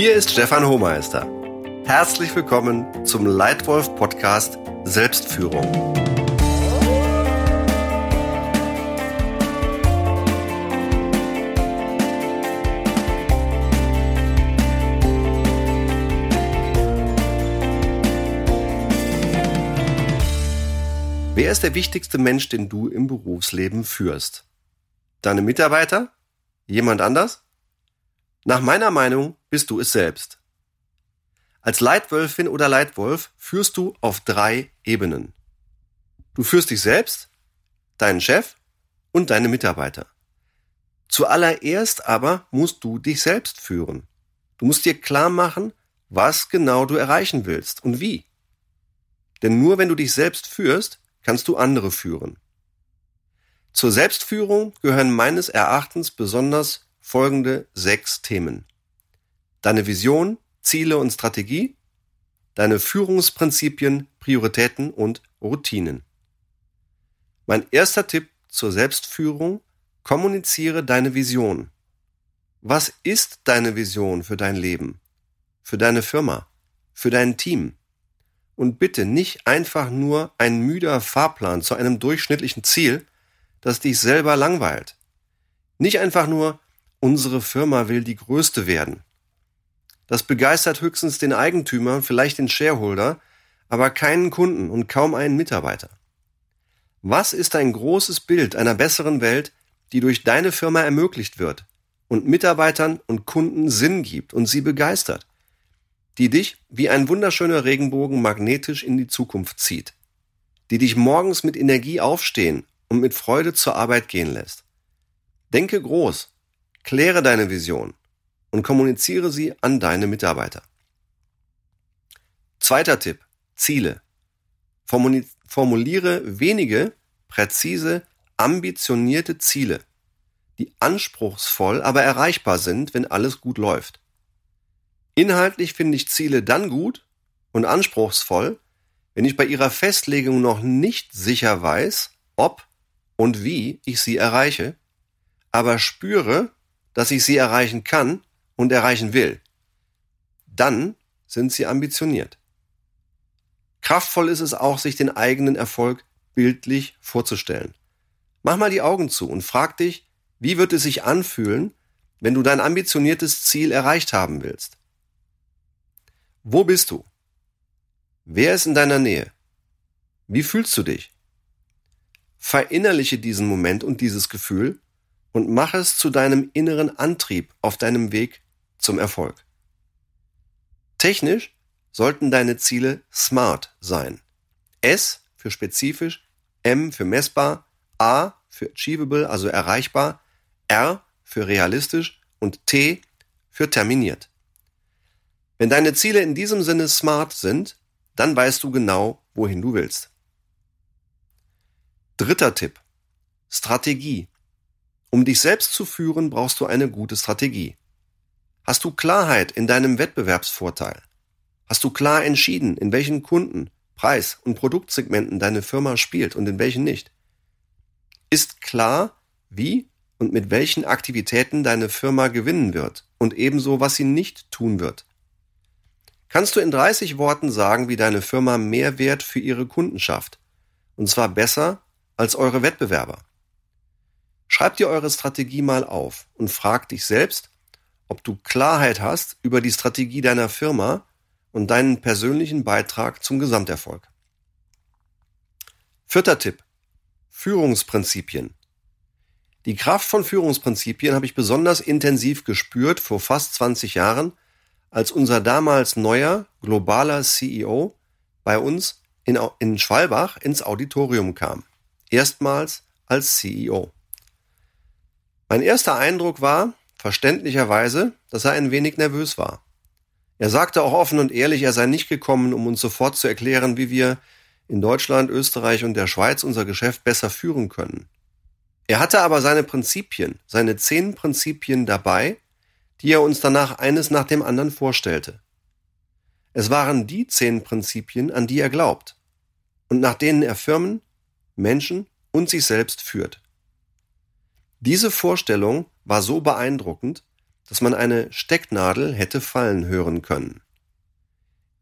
Hier ist Stefan Hohmeister. Herzlich willkommen zum Leitwolf Podcast Selbstführung. Wer ist der wichtigste Mensch, den du im Berufsleben führst? Deine Mitarbeiter? Jemand anders? Nach meiner Meinung bist du es selbst. Als Leitwölfin oder Leitwolf führst du auf drei Ebenen. Du führst dich selbst, deinen Chef und deine Mitarbeiter. Zuallererst aber musst du dich selbst führen. Du musst dir klar machen, was genau du erreichen willst und wie. Denn nur wenn du dich selbst führst, kannst du andere führen. Zur Selbstführung gehören meines Erachtens besonders folgende sechs Themen. Deine Vision, Ziele und Strategie, deine Führungsprinzipien, Prioritäten und Routinen. Mein erster Tipp zur Selbstführung, kommuniziere deine Vision. Was ist deine Vision für dein Leben, für deine Firma, für dein Team? Und bitte nicht einfach nur ein müder Fahrplan zu einem durchschnittlichen Ziel, das dich selber langweilt. Nicht einfach nur unsere Firma will die größte werden. Das begeistert höchstens den Eigentümer, vielleicht den Shareholder, aber keinen Kunden und kaum einen Mitarbeiter. Was ist ein großes Bild einer besseren Welt, die durch deine Firma ermöglicht wird und Mitarbeitern und Kunden Sinn gibt und sie begeistert, die dich wie ein wunderschöner Regenbogen magnetisch in die Zukunft zieht, die dich morgens mit Energie aufstehen und mit Freude zur Arbeit gehen lässt. Denke groß Kläre deine Vision und kommuniziere sie an deine Mitarbeiter. Zweiter Tipp. Ziele. Formuliere wenige, präzise, ambitionierte Ziele, die anspruchsvoll, aber erreichbar sind, wenn alles gut läuft. Inhaltlich finde ich Ziele dann gut und anspruchsvoll, wenn ich bei ihrer Festlegung noch nicht sicher weiß, ob und wie ich sie erreiche, aber spüre, dass ich sie erreichen kann und erreichen will. Dann sind sie ambitioniert. Kraftvoll ist es auch, sich den eigenen Erfolg bildlich vorzustellen. Mach mal die Augen zu und frag dich, wie wird es sich anfühlen, wenn du dein ambitioniertes Ziel erreicht haben willst? Wo bist du? Wer ist in deiner Nähe? Wie fühlst du dich? Verinnerliche diesen Moment und dieses Gefühl und mach es zu deinem inneren Antrieb auf deinem Weg zum Erfolg. Technisch sollten deine Ziele SMART sein. S für spezifisch, M für messbar, A für achievable, also erreichbar, R für realistisch und T für terminiert. Wenn deine Ziele in diesem Sinne smart sind, dann weißt du genau, wohin du willst. Dritter Tipp. Strategie. Um dich selbst zu führen, brauchst du eine gute Strategie. Hast du Klarheit in deinem Wettbewerbsvorteil? Hast du klar entschieden, in welchen Kunden, Preis und Produktsegmenten deine Firma spielt und in welchen nicht? Ist klar, wie und mit welchen Aktivitäten deine Firma gewinnen wird und ebenso, was sie nicht tun wird? Kannst du in 30 Worten sagen, wie deine Firma Mehrwert für ihre Kunden schafft? Und zwar besser als eure Wettbewerber. Schreib dir eure Strategie mal auf und frag dich selbst, ob du Klarheit hast über die Strategie deiner Firma und deinen persönlichen Beitrag zum Gesamterfolg. Vierter Tipp. Führungsprinzipien. Die Kraft von Führungsprinzipien habe ich besonders intensiv gespürt vor fast 20 Jahren, als unser damals neuer globaler CEO bei uns in, in Schwalbach ins Auditorium kam. Erstmals als CEO. Mein erster Eindruck war, verständlicherweise, dass er ein wenig nervös war. Er sagte auch offen und ehrlich, er sei nicht gekommen, um uns sofort zu erklären, wie wir in Deutschland, Österreich und der Schweiz unser Geschäft besser führen können. Er hatte aber seine Prinzipien, seine zehn Prinzipien dabei, die er uns danach eines nach dem anderen vorstellte. Es waren die zehn Prinzipien, an die er glaubt und nach denen er Firmen, Menschen und sich selbst führt. Diese Vorstellung war so beeindruckend, dass man eine Stecknadel hätte fallen hören können.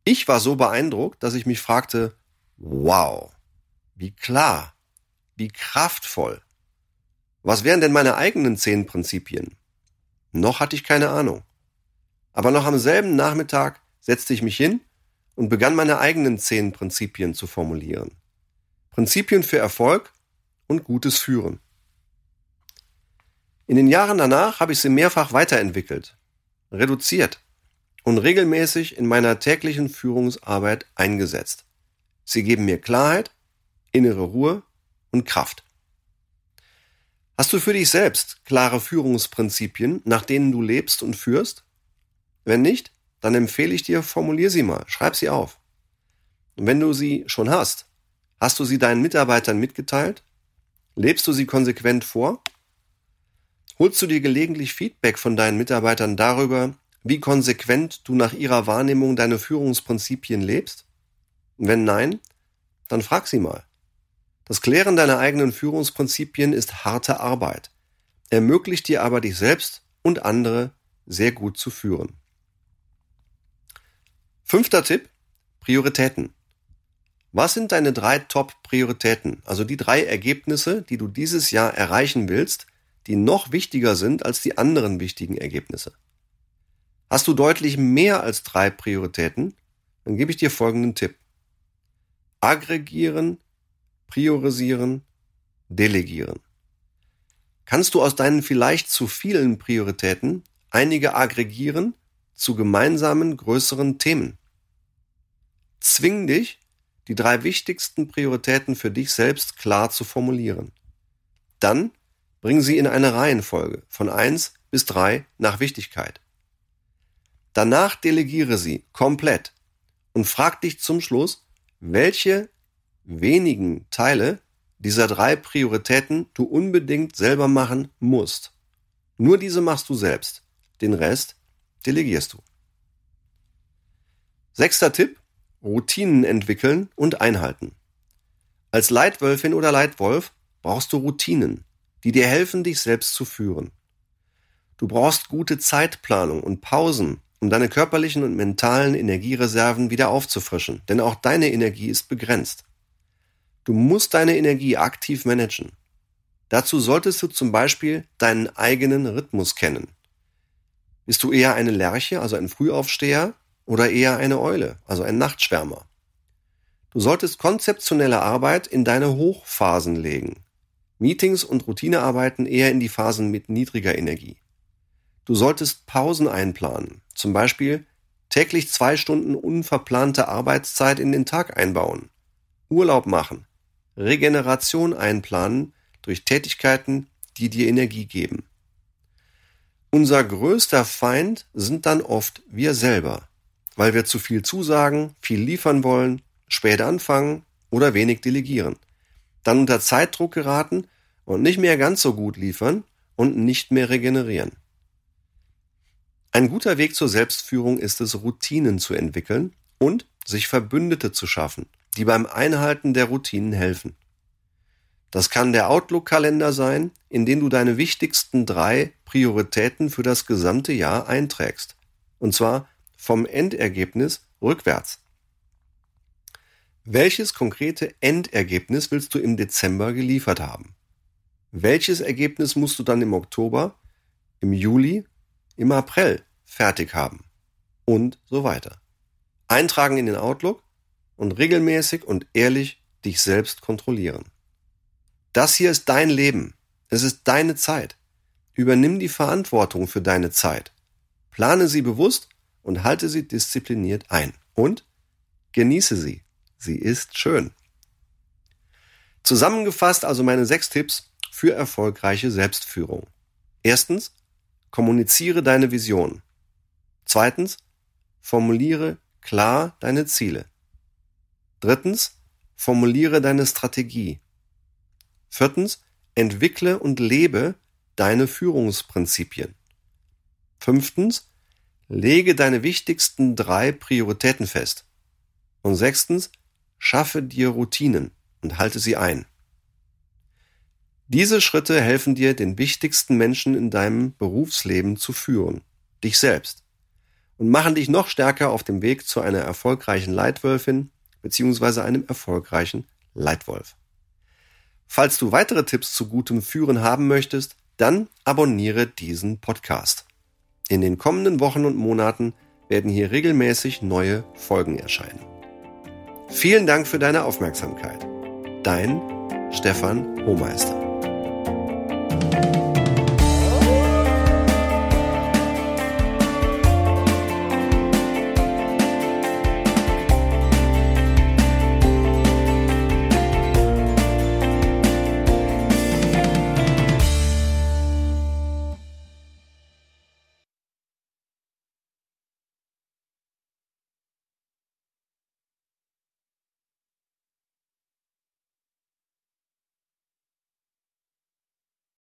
Ich war so beeindruckt, dass ich mich fragte, wow, wie klar, wie kraftvoll. Was wären denn meine eigenen zehn Prinzipien? Noch hatte ich keine Ahnung. Aber noch am selben Nachmittag setzte ich mich hin und begann meine eigenen zehn Prinzipien zu formulieren. Prinzipien für Erfolg und gutes Führen. In den Jahren danach habe ich sie mehrfach weiterentwickelt, reduziert und regelmäßig in meiner täglichen Führungsarbeit eingesetzt. Sie geben mir Klarheit, innere Ruhe und Kraft. Hast du für dich selbst klare Führungsprinzipien, nach denen du lebst und führst? Wenn nicht, dann empfehle ich dir, formulier sie mal, schreib sie auf. Und wenn du sie schon hast, hast du sie deinen Mitarbeitern mitgeteilt? Lebst du sie konsequent vor? Holst du dir gelegentlich Feedback von deinen Mitarbeitern darüber, wie konsequent du nach ihrer Wahrnehmung deine Führungsprinzipien lebst? Wenn nein, dann frag sie mal. Das Klären deiner eigenen Führungsprinzipien ist harte Arbeit, ermöglicht dir aber dich selbst und andere sehr gut zu führen. Fünfter Tipp, Prioritäten. Was sind deine drei Top-Prioritäten, also die drei Ergebnisse, die du dieses Jahr erreichen willst, die noch wichtiger sind als die anderen wichtigen Ergebnisse. Hast du deutlich mehr als drei Prioritäten, dann gebe ich dir folgenden Tipp. Aggregieren, priorisieren, delegieren. Kannst du aus deinen vielleicht zu vielen Prioritäten einige aggregieren zu gemeinsamen größeren Themen? Zwing dich, die drei wichtigsten Prioritäten für dich selbst klar zu formulieren. Dann Bring sie in eine Reihenfolge von eins bis drei nach Wichtigkeit. Danach delegiere sie komplett und frag dich zum Schluss, welche wenigen Teile dieser drei Prioritäten du unbedingt selber machen musst. Nur diese machst du selbst. Den Rest delegierst du. Sechster Tipp. Routinen entwickeln und einhalten. Als Leitwölfin oder Leitwolf brauchst du Routinen die dir helfen, dich selbst zu führen. Du brauchst gute Zeitplanung und Pausen, um deine körperlichen und mentalen Energiereserven wieder aufzufrischen, denn auch deine Energie ist begrenzt. Du musst deine Energie aktiv managen. Dazu solltest du zum Beispiel deinen eigenen Rhythmus kennen. Bist du eher eine Lerche, also ein Frühaufsteher, oder eher eine Eule, also ein Nachtschwärmer? Du solltest konzeptionelle Arbeit in deine Hochphasen legen. Meetings und Routinearbeiten eher in die Phasen mit niedriger Energie. Du solltest Pausen einplanen, zum Beispiel täglich zwei Stunden unverplante Arbeitszeit in den Tag einbauen, Urlaub machen, Regeneration einplanen durch Tätigkeiten, die dir Energie geben. Unser größter Feind sind dann oft wir selber, weil wir zu viel zusagen, viel liefern wollen, spät anfangen oder wenig delegieren dann unter Zeitdruck geraten und nicht mehr ganz so gut liefern und nicht mehr regenerieren. Ein guter Weg zur Selbstführung ist es, Routinen zu entwickeln und sich Verbündete zu schaffen, die beim Einhalten der Routinen helfen. Das kann der Outlook-Kalender sein, in den du deine wichtigsten drei Prioritäten für das gesamte Jahr einträgst. Und zwar vom Endergebnis rückwärts. Welches konkrete Endergebnis willst du im Dezember geliefert haben? Welches Ergebnis musst du dann im Oktober, im Juli, im April fertig haben? Und so weiter. Eintragen in den Outlook und regelmäßig und ehrlich dich selbst kontrollieren. Das hier ist dein Leben. Es ist deine Zeit. Übernimm die Verantwortung für deine Zeit. Plane sie bewusst und halte sie diszipliniert ein. Und genieße sie. Sie ist schön. Zusammengefasst also meine sechs Tipps für erfolgreiche Selbstführung. Erstens, kommuniziere deine Vision. Zweitens, formuliere klar deine Ziele. Drittens, formuliere deine Strategie. Viertens, entwickle und lebe deine Führungsprinzipien. Fünftens, lege deine wichtigsten drei Prioritäten fest. Und sechstens, Schaffe dir Routinen und halte sie ein. Diese Schritte helfen dir, den wichtigsten Menschen in deinem Berufsleben zu führen. dich selbst und machen dich noch stärker auf dem Weg zu einer erfolgreichen Leitwölfin bzw. einem erfolgreichen Leitwolf. Falls du weitere Tipps zu gutem Führen haben möchtest, dann abonniere diesen Podcast. In den kommenden Wochen und Monaten werden hier regelmäßig neue Folgen erscheinen. Vielen Dank für deine Aufmerksamkeit. Dein Stefan Hohmeister.